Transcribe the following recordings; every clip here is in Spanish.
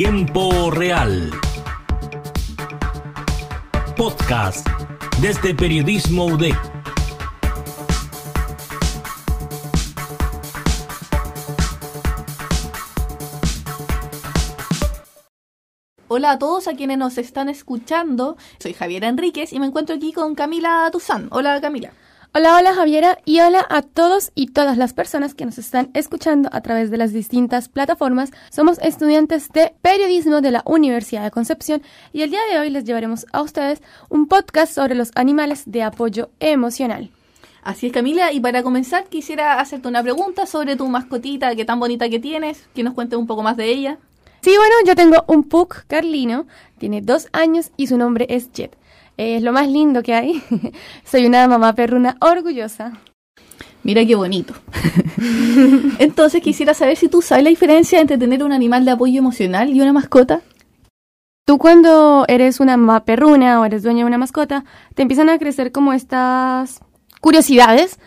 Tiempo Real. Podcast desde Periodismo UDEC. Hola a todos a quienes nos están escuchando. Soy Javiera Enríquez y me encuentro aquí con Camila Tuzán. Hola Camila. Hola, hola Javiera y hola a todos y todas las personas que nos están escuchando a través de las distintas plataformas. Somos estudiantes de periodismo de la Universidad de Concepción y el día de hoy les llevaremos a ustedes un podcast sobre los animales de apoyo emocional. Así es Camila y para comenzar quisiera hacerte una pregunta sobre tu mascotita, qué tan bonita que tienes, que nos cuentes un poco más de ella. Sí, bueno, yo tengo un pug carlino, tiene dos años y su nombre es Jet. Es lo más lindo que hay. Soy una mamá perruna orgullosa. Mira qué bonito. Entonces quisiera saber si tú sabes la diferencia entre tener un animal de apoyo emocional y una mascota. Tú cuando eres una mamá perruna o eres dueña de una mascota, te empiezan a crecer como estas curiosidades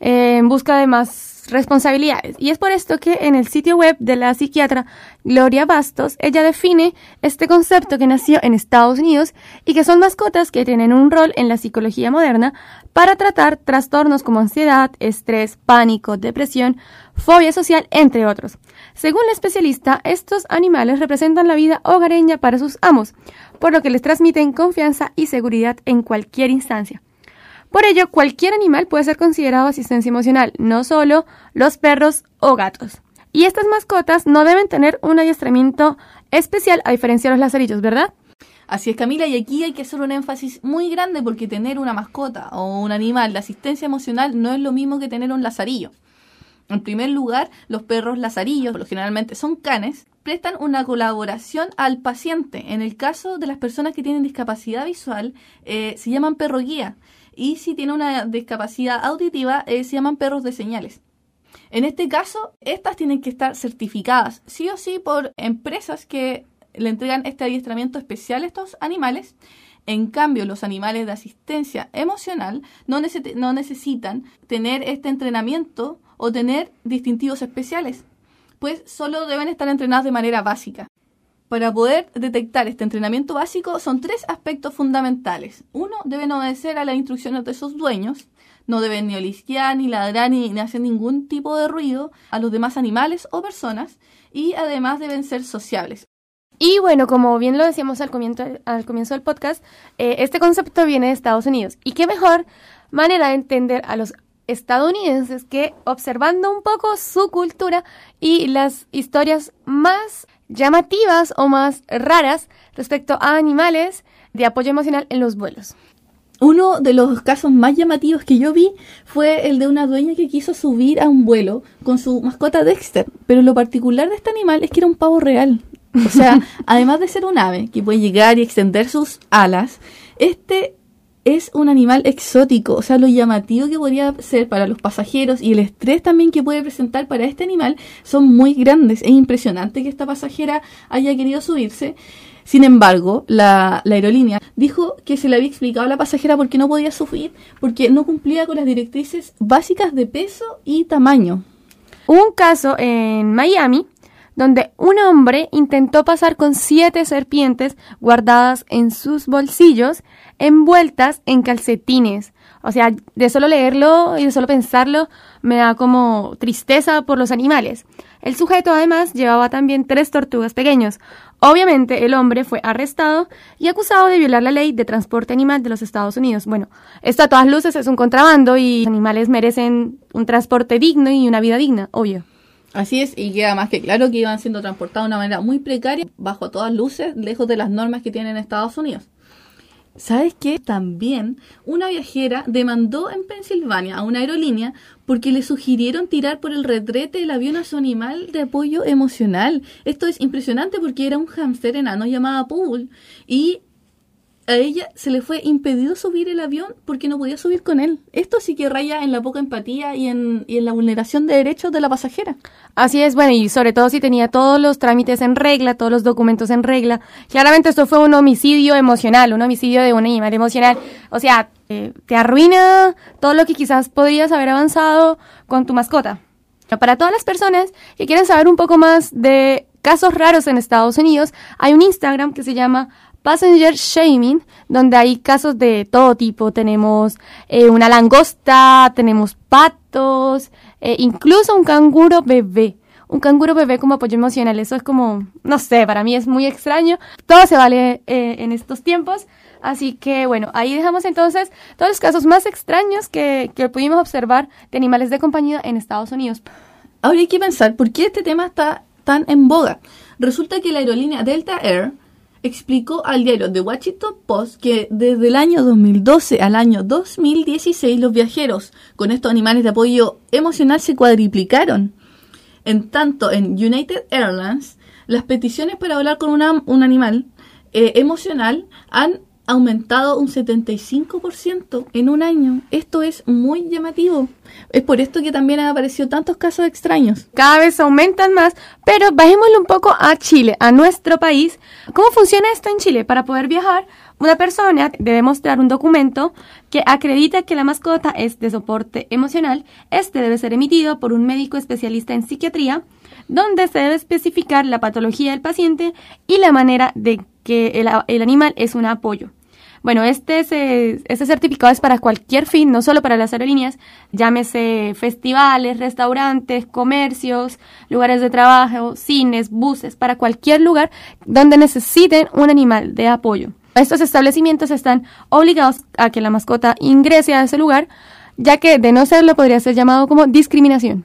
en busca de más responsabilidades. Y es por esto que en el sitio web de la psiquiatra Gloria Bastos, ella define este concepto que nació en Estados Unidos y que son mascotas que tienen un rol en la psicología moderna para tratar trastornos como ansiedad, estrés, pánico, depresión, fobia social, entre otros. Según la especialista, estos animales representan la vida hogareña para sus amos, por lo que les transmiten confianza y seguridad en cualquier instancia. Por ello, cualquier animal puede ser considerado asistencia emocional, no solo los perros o gatos. Y estas mascotas no deben tener un adiestramiento especial a diferencia de los lazarillos, ¿verdad? Así es, Camila, y aquí hay que hacer un énfasis muy grande porque tener una mascota o un animal de asistencia emocional no es lo mismo que tener un lazarillo. En primer lugar, los perros lazarillos, lo generalmente son canes, prestan una colaboración al paciente. En el caso de las personas que tienen discapacidad visual, eh, se llaman perro guía y si tiene una discapacidad auditiva eh, se llaman perros de señales. En este caso, estas tienen que estar certificadas sí o sí por empresas que le entregan este adiestramiento especial a estos animales. En cambio, los animales de asistencia emocional no, no necesitan tener este entrenamiento o tener distintivos especiales, pues solo deben estar entrenados de manera básica. Para poder detectar este entrenamiento básico son tres aspectos fundamentales. Uno, deben obedecer a las instrucciones de sus dueños. No deben ni olisquear, ni ladrar, ni, hacer ningún tipo de ruido a los demás animales o personas. Y además deben ser sociables. Y bueno, como bien lo decíamos al comienzo, al comienzo del podcast, eh, este concepto viene de Estados Unidos. ¿Y qué mejor manera de entender a los estadounidenses que observando un poco su cultura y las historias más llamativas o más raras respecto a animales de apoyo emocional en los vuelos. Uno de los casos más llamativos que yo vi fue el de una dueña que quiso subir a un vuelo con su mascota Dexter. Pero lo particular de este animal es que era un pavo real. O sea, además de ser un ave que puede llegar y extender sus alas, este es un animal exótico, o sea, lo llamativo que podría ser para los pasajeros y el estrés también que puede presentar para este animal son muy grandes. Es impresionante que esta pasajera haya querido subirse. Sin embargo, la, aerolínea dijo que se le había explicado a la pasajera por qué no podía subir, porque no cumplía con las directrices básicas de peso y tamaño. Hubo un caso en Miami donde un hombre intentó pasar con siete serpientes guardadas en sus bolsillos, envueltas en calcetines. O sea, de solo leerlo y de solo pensarlo me da como tristeza por los animales. El sujeto además llevaba también tres tortugas pequeños. Obviamente el hombre fue arrestado y acusado de violar la ley de transporte animal de los Estados Unidos. Bueno, esto a todas luces es un contrabando y los animales merecen un transporte digno y una vida digna, obvio. Así es, y queda más que claro que iban siendo transportados de una manera muy precaria, bajo todas luces, lejos de las normas que tienen Estados Unidos. ¿Sabes qué? También una viajera demandó en Pensilvania a una aerolínea porque le sugirieron tirar por el retrete el avión a su animal de apoyo emocional. Esto es impresionante porque era un hámster enano llamado Pool y a ella se le fue impedido subir el avión porque no podía subir con él. Esto sí que raya en la poca empatía y en, y en la vulneración de derechos de la pasajera. Así es, bueno, y sobre todo si tenía todos los trámites en regla, todos los documentos en regla. Claramente esto fue un homicidio emocional, un homicidio de un animal emocional. O sea, te arruina todo lo que quizás podrías haber avanzado con tu mascota. Para todas las personas que quieren saber un poco más de casos raros en Estados Unidos, hay un Instagram que se llama Passenger Shaming, donde hay casos de todo tipo. Tenemos eh, una langosta, tenemos patos, eh, incluso un canguro bebé. Un canguro bebé como apoyo emocional. Eso es como, no sé, para mí es muy extraño. Todo se vale eh, en estos tiempos. Así que bueno, ahí dejamos entonces todos los casos más extraños que, que pudimos observar de animales de compañía en Estados Unidos. Ahora hay que pensar por qué este tema está tan en boga. Resulta que la aerolínea Delta Air explicó al diario The Washington Post que desde el año 2012 al año 2016 los viajeros con estos animales de apoyo emocional se cuadriplicaron. En tanto, en United Airlines, las peticiones para hablar con un animal eh, emocional han aumentado un 75% en un año. Esto es muy llamativo. Es por esto que también han aparecido tantos casos extraños. Cada vez aumentan más, pero bajémosle un poco a Chile, a nuestro país. ¿Cómo funciona esto en Chile? Para poder viajar, una persona debe mostrar un documento que acredita que la mascota es de soporte emocional. Este debe ser emitido por un médico especialista en psiquiatría, donde se debe especificar la patología del paciente y la manera de que el, el animal es un apoyo. Bueno, este, certificado es para cualquier fin, no solo para las aerolíneas, llámese festivales, restaurantes, comercios, lugares de trabajo, cines, buses, para cualquier lugar donde necesiten un animal de apoyo. Estos establecimientos están obligados a que la mascota ingrese a ese lugar, ya que de no serlo podría ser llamado como discriminación.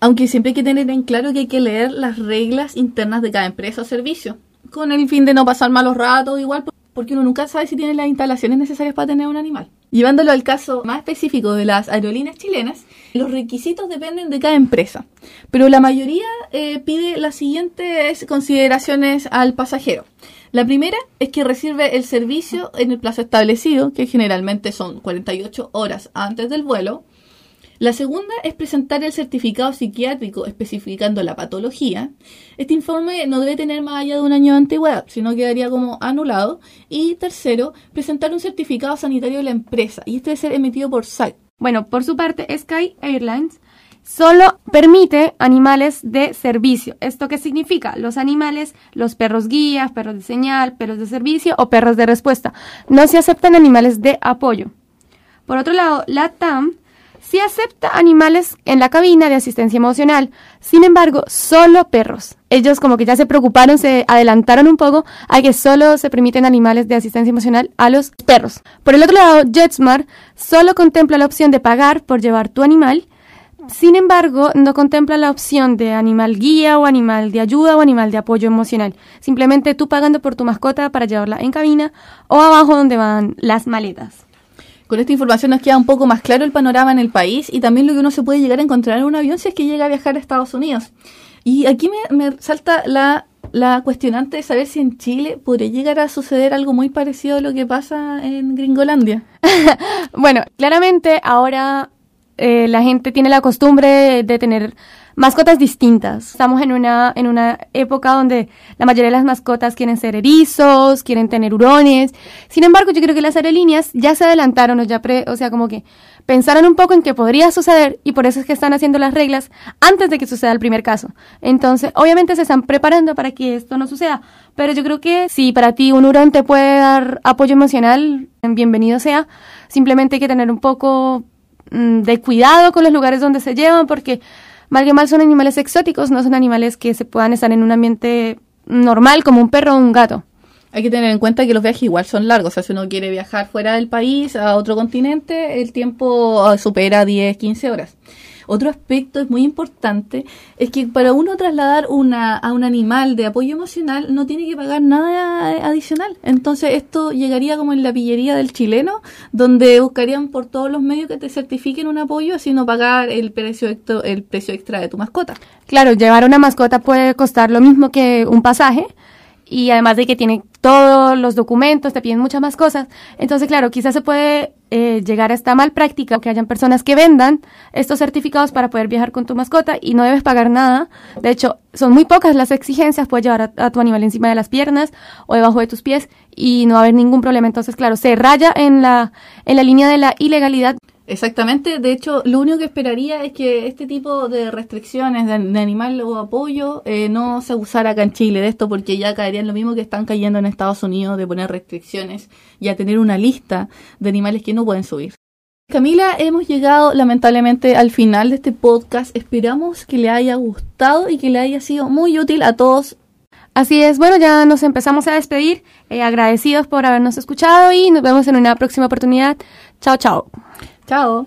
Aunque siempre hay que tener en claro que hay que leer las reglas internas de cada empresa o servicio, con el fin de no pasar malos ratos, igual, porque uno nunca sabe si tiene las instalaciones necesarias para tener un animal. Llevándolo al caso más específico de las aerolíneas chilenas, los requisitos dependen de cada empresa, pero la mayoría eh, pide las siguientes consideraciones al pasajero. La primera es que recibe el servicio en el plazo establecido, que generalmente son 48 horas antes del vuelo, la segunda es presentar el certificado psiquiátrico especificando la patología. Este informe no debe tener más allá de un año de antigüedad, sino quedaría como anulado. Y tercero, presentar un certificado sanitario de la empresa. Y este debe ser emitido por SAC. Bueno, por su parte, Sky Airlines solo permite animales de servicio. ¿Esto qué significa? Los animales, los perros guías, perros de señal, perros de servicio o perros de respuesta. No se aceptan animales de apoyo. Por otro lado, la TAM sí acepta animales en la cabina de asistencia emocional. Sin embargo, solo perros. Ellos como que ya se preocuparon, se adelantaron un poco a que solo se permiten animales de asistencia emocional a los perros. Por el otro lado, JetSmart solo contempla la opción de pagar por llevar tu animal. Sin embargo, no contempla la opción de animal guía o animal de ayuda o animal de apoyo emocional. Simplemente tú pagando por tu mascota para llevarla en cabina o abajo donde van las maletas. Con esta información nos queda un poco más claro el panorama en el país y también lo que uno se puede llegar a encontrar en un avión si es que llega a viajar a Estados Unidos. Y aquí me, me salta la, la cuestionante de saber si en Chile podría llegar a suceder algo muy parecido a lo que pasa en Gringolandia. Bueno, claramente ahora eh, la gente tiene la costumbre de tener mascotas distintas. Estamos en una, en una época donde la mayoría de las mascotas quieren ser erizos, quieren tener hurones. Sin embargo, yo creo que las aerolíneas ya se adelantaron, o, ya pre- o sea, como que pensaron un poco en que podría suceder y por eso es que están haciendo las reglas antes de que suceda el primer caso. Entonces, obviamente se están preparando para que esto no suceda. Pero yo creo que si para ti un hurón te puede dar apoyo emocional, bienvenido sea. Simplemente hay que tener un poco de cuidado con los lugares donde se llevan porque mal que mal son animales exóticos, no son animales que se puedan estar en un ambiente normal como un perro o un gato. Hay que tener en cuenta que los viajes igual son largos. O sea, si uno quiere viajar fuera del país, a otro continente, el tiempo ah, supera 10, 15 horas. Otro aspecto es muy importante, es que para uno trasladar una, a un animal de apoyo emocional no tiene que pagar nada adicional. Entonces esto llegaría como en la pillería del chileno, donde buscarían por todos los medios que te certifiquen un apoyo, sino pagar el precio, el precio extra de tu mascota. Claro, llevar una mascota puede costar lo mismo que un pasaje y además de que tiene todos los documentos, te piden muchas más cosas. Entonces, claro, quizás se puede eh, llegar a esta mal práctica que hayan personas que vendan estos certificados para poder viajar con tu mascota y no debes pagar nada. De hecho, son muy pocas las exigencias, puedes llevar a, a tu animal encima de las piernas o debajo de tus pies y no va a haber ningún problema. Entonces, claro, se raya en la, en la línea de la ilegalidad. Exactamente, de hecho, lo único que esperaría es que este tipo de restricciones de, animal o apoyo eh, no se usara acá en Chile de esto, porque ya caerían lo mismo que están cayendo en Estados Unidos de poner restricciones y a tener una lista de animales que no pueden subir. Camila, hemos llegado lamentablemente al final de este podcast. Esperamos que le haya gustado y que le haya sido muy útil a todos. Así es, bueno, ya nos empezamos a despedir, eh, agradecidos por habernos escuchado y nos vemos en una próxima oportunidad. Chao, chao. Chao.